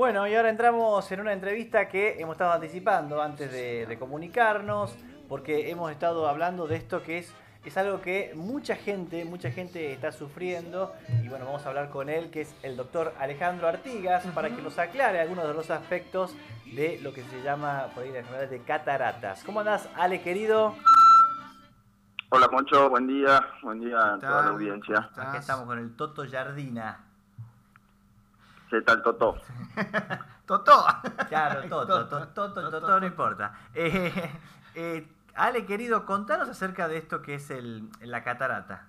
Bueno, y ahora entramos en una entrevista que hemos estado anticipando antes de, comunicarnos, porque hemos estado hablando de esto que es, es algo que mucha gente, mucha gente está sufriendo, y bueno, vamos a hablar con él, que es el doctor Alejandro Artigas, para que nos aclare algunos de los aspectos de lo que se llama por ahí la enfermedad de cataratas. ¿Cómo andás, Ale, querido? Hola, Moncho, buen día, buen día a toda la audiencia. Aquí estamos con el Toto Jardina. ¿Qué tal, Toto? Toto. Claro, Toto, Toto, Toto, no importa. Eh, eh, Ale, querido, contanos acerca de esto que es el, la catarata.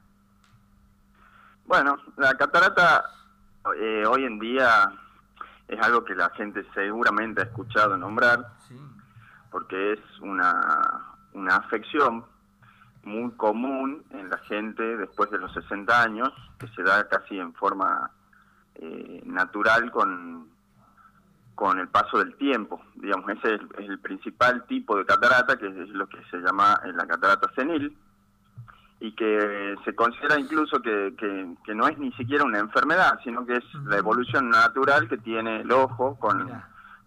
Bueno, la catarata eh, hoy en día es algo que la gente seguramente ha escuchado nombrar, porque es una, una afección muy común en la gente después de los 60 años, que se da casi en forma eh, natural con, con el paso del tiempo. Digamos, ese es el, principal tipo de catarata, que es lo que se llama eh, la catarata senil, y que se considera incluso que, que, no es ni siquiera una enfermedad, sino que es la evolución natural que tiene el ojo con,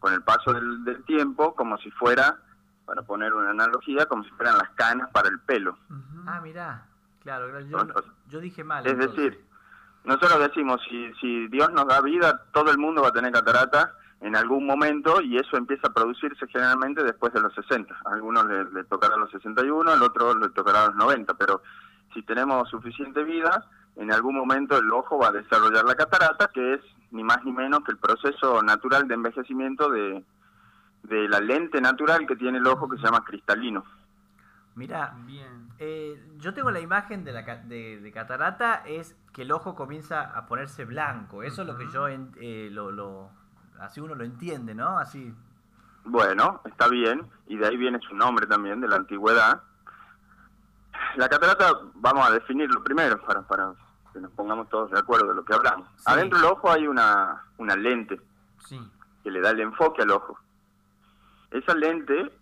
con el paso del, tiempo, como si fuera, para poner una analogía, como si fueran las canas para el pelo. Ah, mira, claro, yo, yo dije mal. Es decir, nosotros decimos, si, si Dios nos da vida, todo el mundo va a tener catarata en algún momento y eso empieza a producirse generalmente después de los 60. A algunos le, tocará a los 61, al otro le tocará a los 90, pero si tenemos suficiente vida, en algún momento el ojo va a desarrollar la catarata, que es ni más ni menos que el proceso natural de envejecimiento de, de la lente natural que tiene el ojo que se llama cristalino. Mira, eh, yo tengo la imagen de, la, de, catarata, es que el ojo comienza a ponerse blanco. Eso es lo que yo, eh, lo, lo, así uno lo entiende, ¿no? Así. Bueno, está bien, y de ahí viene su nombre también, de la antigüedad. La catarata, vamos a definirlo primero, para, para que nos pongamos todos de acuerdo de lo que hablamos. Adentro del ojo hay una, una lente que le da el enfoque al ojo. Esa lente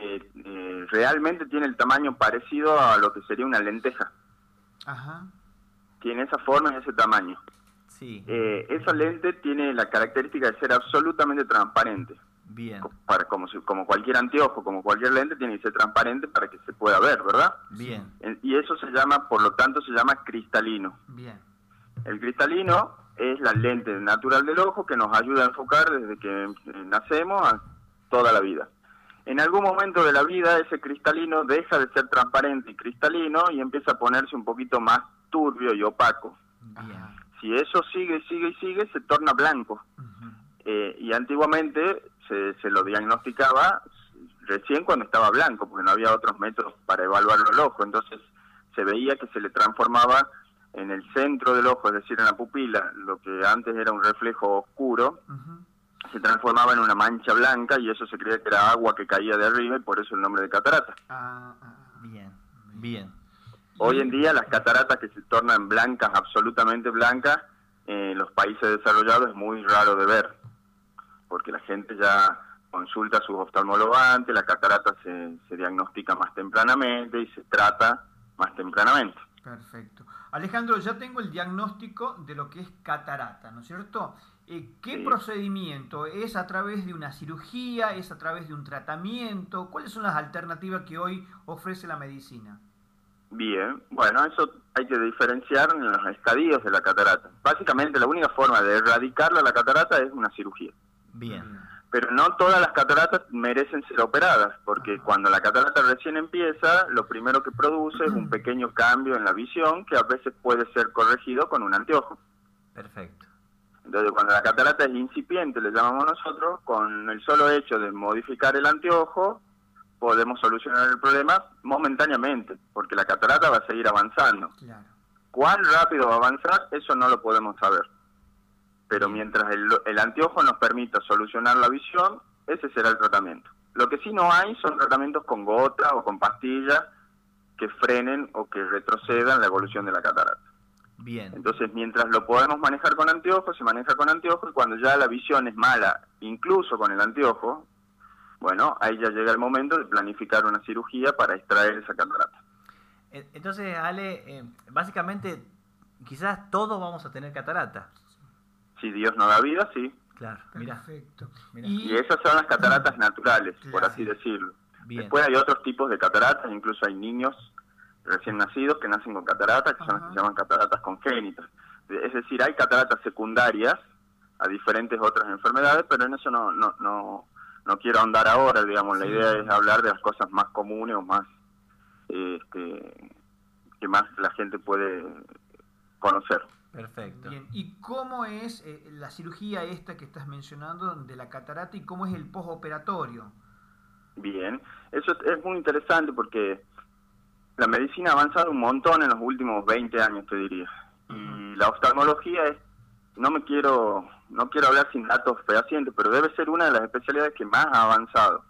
eh, eh, realmente tiene el tamaño parecido a lo que sería una lenteja. Ajá. Tiene esa forma y ese tamaño. Sí. Eh, esa lente tiene la característica de ser absolutamente transparente. Bien. Para, como, como cualquier anteojo, como cualquier lente, tiene que ser transparente para que se pueda ver, ¿verdad? Bien. Y eso se llama, por lo tanto, se llama cristalino. Bien. El cristalino es la lente natural del ojo que nos ayuda a enfocar desde que nacemos a toda la vida en algún momento de la vida ese cristalino deja de ser transparente y cristalino y empieza a ponerse un poquito más turbio y opaco. Si eso sigue, sigue y sigue, se torna blanco. Eh, y antiguamente se, se, lo diagnosticaba recién cuando estaba blanco, porque no había otros métodos para evaluarlo el ojo. Entonces se veía que se le transformaba en el centro del ojo, es decir, en la pupila, lo que antes era un reflejo oscuro, se transformaba en una mancha blanca y eso se creía que era agua que caía de arriba y por eso el nombre de catarata. Ah, ah, bien, bien. Hoy en día las cataratas que se tornan blancas, absolutamente blancas, en los países desarrollados es muy raro de ver, porque la gente ya consulta a sus oftalmólogos antes, la catarata se, se diagnostica más tempranamente y se trata más tempranamente. Perfecto. Alejandro, ya tengo el diagnóstico de lo que es catarata, ¿no es cierto? Eh, ¿Qué procedimiento? ¿Es a través de una cirugía? ¿Es a través de un tratamiento? ¿Cuáles son las alternativas que hoy ofrece la medicina? Bien, bueno, eso hay que diferenciar en los estadios de la catarata. Básicamente la única forma de erradicarla la catarata es una cirugía. Bien. Pero no todas las cataratas merecen ser operadas, porque cuando la catarata recién empieza, lo primero que produce es un pequeño cambio en la visión que a veces puede ser corregido con un anteojo. Perfecto. Entonces, cuando la catarata es incipiente, le llamamos nosotros, con el solo hecho de modificar el anteojo, podemos solucionar el problema momentáneamente, porque la catarata va a seguir avanzando. Claro. ¿Cuán rápido va a avanzar? Eso no lo podemos saber. Pero mientras el, el anteojo nos permita solucionar la visión, ese será el tratamiento. Lo que sí no hay son tratamientos con gota o con pastillas que frenen o que retrocedan la evolución de la catarata. Bien. Entonces, mientras lo podemos manejar con anteojos, se maneja con anteojos y cuando ya la visión es mala, incluso con el anteojo, bueno, ahí ya llega el momento de planificar una cirugía para extraer esa catarata. Entonces, Ale, eh, básicamente, quizás todos vamos a tener catarata. Si Dios nos da vida, sí. Claro, Perfecto. Y, esas son las cataratas naturales, por así decirlo. Después hay otros tipos de cataratas, incluso hay niños recién nacidos que nacen con cataratas, que son las que se llaman cataratas congénitas. Es decir, hay cataratas secundarias a diferentes otras enfermedades, pero en eso no, no, no, no quiero ahondar ahora, digamos, la idea es hablar de las cosas más comunes o más este, que más la gente puede conocer. Perfecto. Bien, ¿y cómo es eh, la cirugía esta que estás mencionando de la catarata y cómo es el postoperatorio? Bien, eso es muy interesante porque la medicina ha avanzado un montón en los últimos 20 años, te diría. Y la oftalmología es, no me quiero, no quiero hablar sin datos fehacientes, pero debe ser una de las especialidades que más ha avanzado.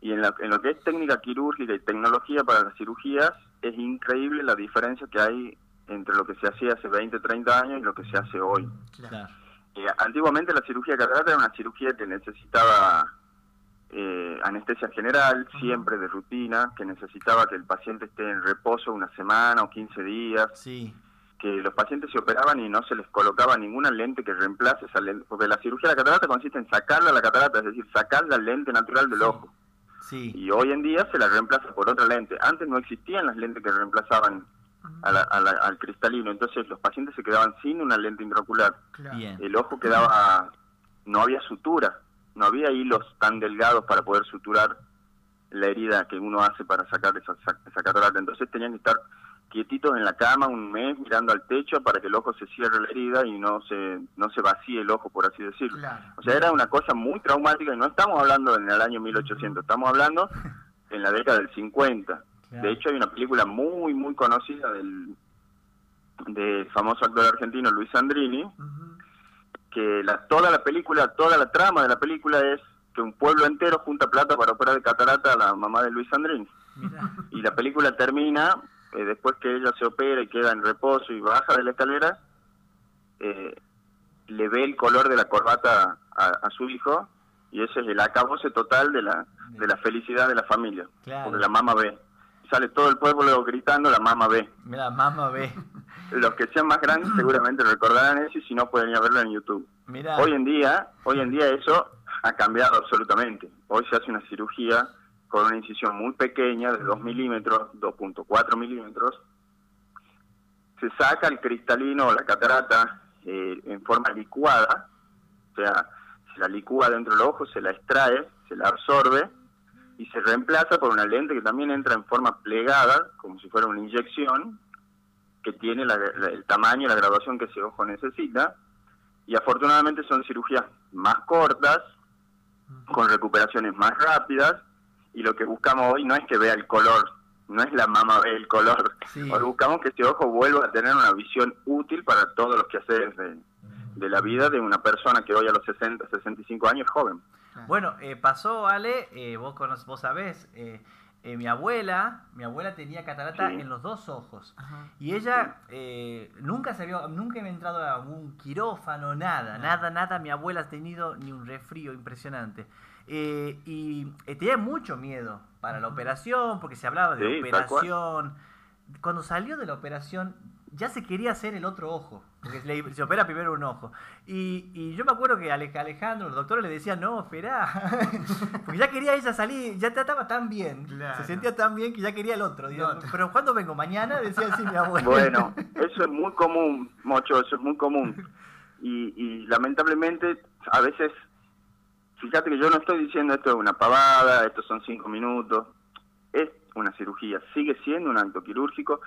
Y en, en lo que es técnica quirúrgica y tecnología para las cirugías, es increíble la diferencia que hay entre lo que se hacía hace 20, 30 años y lo que se hace hoy. Eh, antiguamente la cirugía catarata era una cirugía que necesitaba eh, anestesia general, siempre de rutina, que necesitaba que el paciente esté en reposo una semana o 15 días. Sí. Que los pacientes se operaban y no se les colocaba ninguna lente que reemplace esa lente, porque la cirugía de la catarata consiste en sacarla la catarata, es decir, sacar la lente natural del ojo. Sí. Y hoy en día se la reemplaza por otra lente. Antes no existían las lentes que reemplazaban al cristalino, entonces los pacientes se quedaban sin una lente intraocular. El ojo quedaba, no había sutura, no había hilos tan delgados para poder suturar la herida que uno hace para sacar esa, esa catarata. Entonces tenían que estar quietitos en la cama un mes mirando al techo para que el ojo se cierre la herida y no se no se vacíe el ojo, por así decirlo. O sea, era una cosa muy traumática y no estamos hablando en el año 1800, estamos hablando en la década del 50. De hecho, hay una película muy, muy conocida del, del famoso actor argentino Luis Andrini, que la, toda la película, toda la trama de la película es que un pueblo entero junta plata para operar de catarata a la mamá de Luis Andrini. Y la película termina, eh, después que ella se opera y queda en reposo y baja de la escalera, eh, le ve el color de la corbata a, su hijo y ese es el acabose total de la, de la felicidad de la familia, porque la mamá ve sale todo el pueblo gritando, la mamá ve. La mamá ve. Los que sean más grandes seguramente recordarán eso y si no pueden ir a verlo en YouTube. Hoy en día, hoy en día eso ha cambiado absolutamente. Hoy se hace una cirugía con una incisión muy pequeña de 2 milímetros, 2.4 milímetros. Se saca el cristalino o la catarata eh, en forma licuada, o sea, se la licúa dentro del ojo, se la extrae, se la absorbe y se reemplaza por una lente que también entra en forma plegada, como si fuera una inyección, que tiene el tamaño y la graduación que ese ojo necesita. Y afortunadamente son cirugías más cortas, con recuperaciones más rápidas, y lo que buscamos hoy no es que vea el color, no es la mama ve el color, hoy buscamos que ese ojo vuelva a tener una visión útil para todos los quehaceres de, de la vida de una persona que hoy a los 60, 65 años es joven. Bueno, eh, pasó, Ale, eh, vos, conoces, vos sabés, eh, mi abuela, mi abuela tenía catarata en los dos ojos. Y ella nunca se había, nunca había entrado a un quirófano, nada, nada, nada. Mi abuela ha tenido ni un resfrío impresionante. y tenía mucho miedo para la operación, porque se hablaba de operación. Cuando salió de la operación, ya se quería hacer el otro ojo, porque se opera primero un ojo. Y, y yo me acuerdo que Alejandro, los doctores le decían, no, espera, porque ya quería ella salir, ya estaba tan bien, se sentía tan bien que ya quería el otro. Pero ¿cuándo vengo? ¿Mañana? Decía así mi abuelo. Bueno, eso es muy común, Mocho, eso es muy común. Y, y lamentablemente, a veces, fíjate que yo no estoy diciendo esto es una pavada, estos son cinco minutos, es una cirugía, sigue siendo un acto quirúrgico,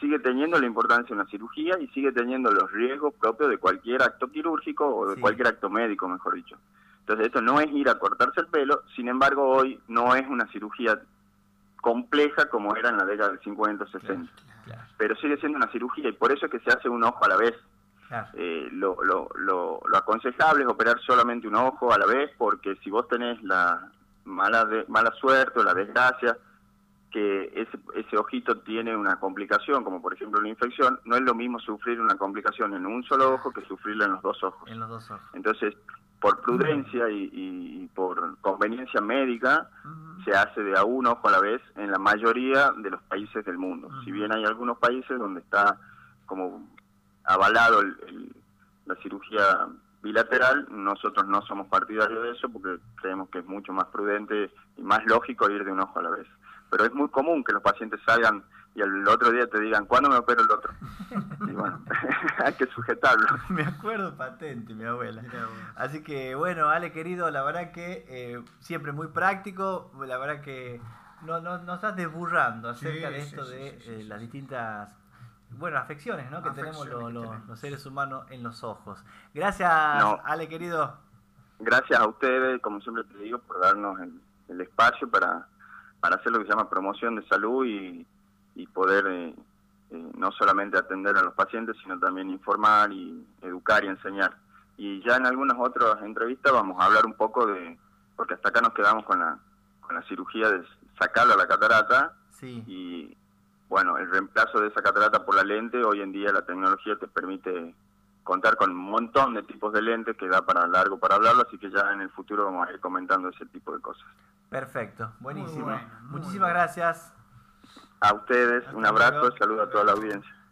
sigue teniendo la importancia de una cirugía y sigue teniendo los riesgos propios de cualquier acto quirúrgico o de cualquier acto médico, mejor dicho. Entonces esto no es ir a cortarse el pelo, sin embargo hoy no es una cirugía compleja como era en la década del 50 o 60, pero sigue siendo una cirugía y por eso es que se hace un ojo a la vez. Eh, lo, lo, lo, lo, aconsejable es operar solamente un ojo a la vez porque si vos tenés la mala, de, mala suerte o la desgracia que ese, ese ojito tiene una complicación, como por ejemplo una infección, no es lo mismo sufrir una complicación en un solo ojo que sufrirla en los dos ojos. En los dos ojos. Entonces, por prudencia y, por conveniencia médica, se hace de a un ojo a la vez en la mayoría de los países del mundo. Si bien hay algunos países donde está como avalado la cirugía bilateral, nosotros no somos partidarios de eso porque creemos que es mucho más prudente y más lógico ir de un ojo a la vez. Pero es muy común que los pacientes salgan y el otro día te digan, ¿cuándo me opero el otro? Y bueno, hay que sujetarlo. Me acuerdo patente, mi abuela. Así que bueno, Ale querido, la verdad que eh, siempre muy práctico, la verdad que no, no, nos estás desburrando acerca de esto de eh, las distintas bueno, afecciones ¿no? que tenemos los seres humanos en los ojos. Gracias, Ale querido. Gracias a ustedes, como siempre te digo, por darnos el, espacio para, para hacer lo que se llama promoción de salud y, y poder eh, eh, no solamente atender a los pacientes, sino también informar y educar y enseñar. Y ya en algunas otras entrevistas vamos a hablar un poco de, porque hasta acá nos quedamos con la, con la cirugía de sacarlo a la catarata sí. y bueno, el reemplazo de esa catarata por la lente, hoy en día la tecnología te permite contar con un montón de tipos de lentes que da para largo para hablarlo, así que ya en el futuro vamos a ir comentando ese tipo de cosas. Perfecto, buenísimo. Muchísimas gracias. A ustedes, un abrazo, saludo a toda la audiencia.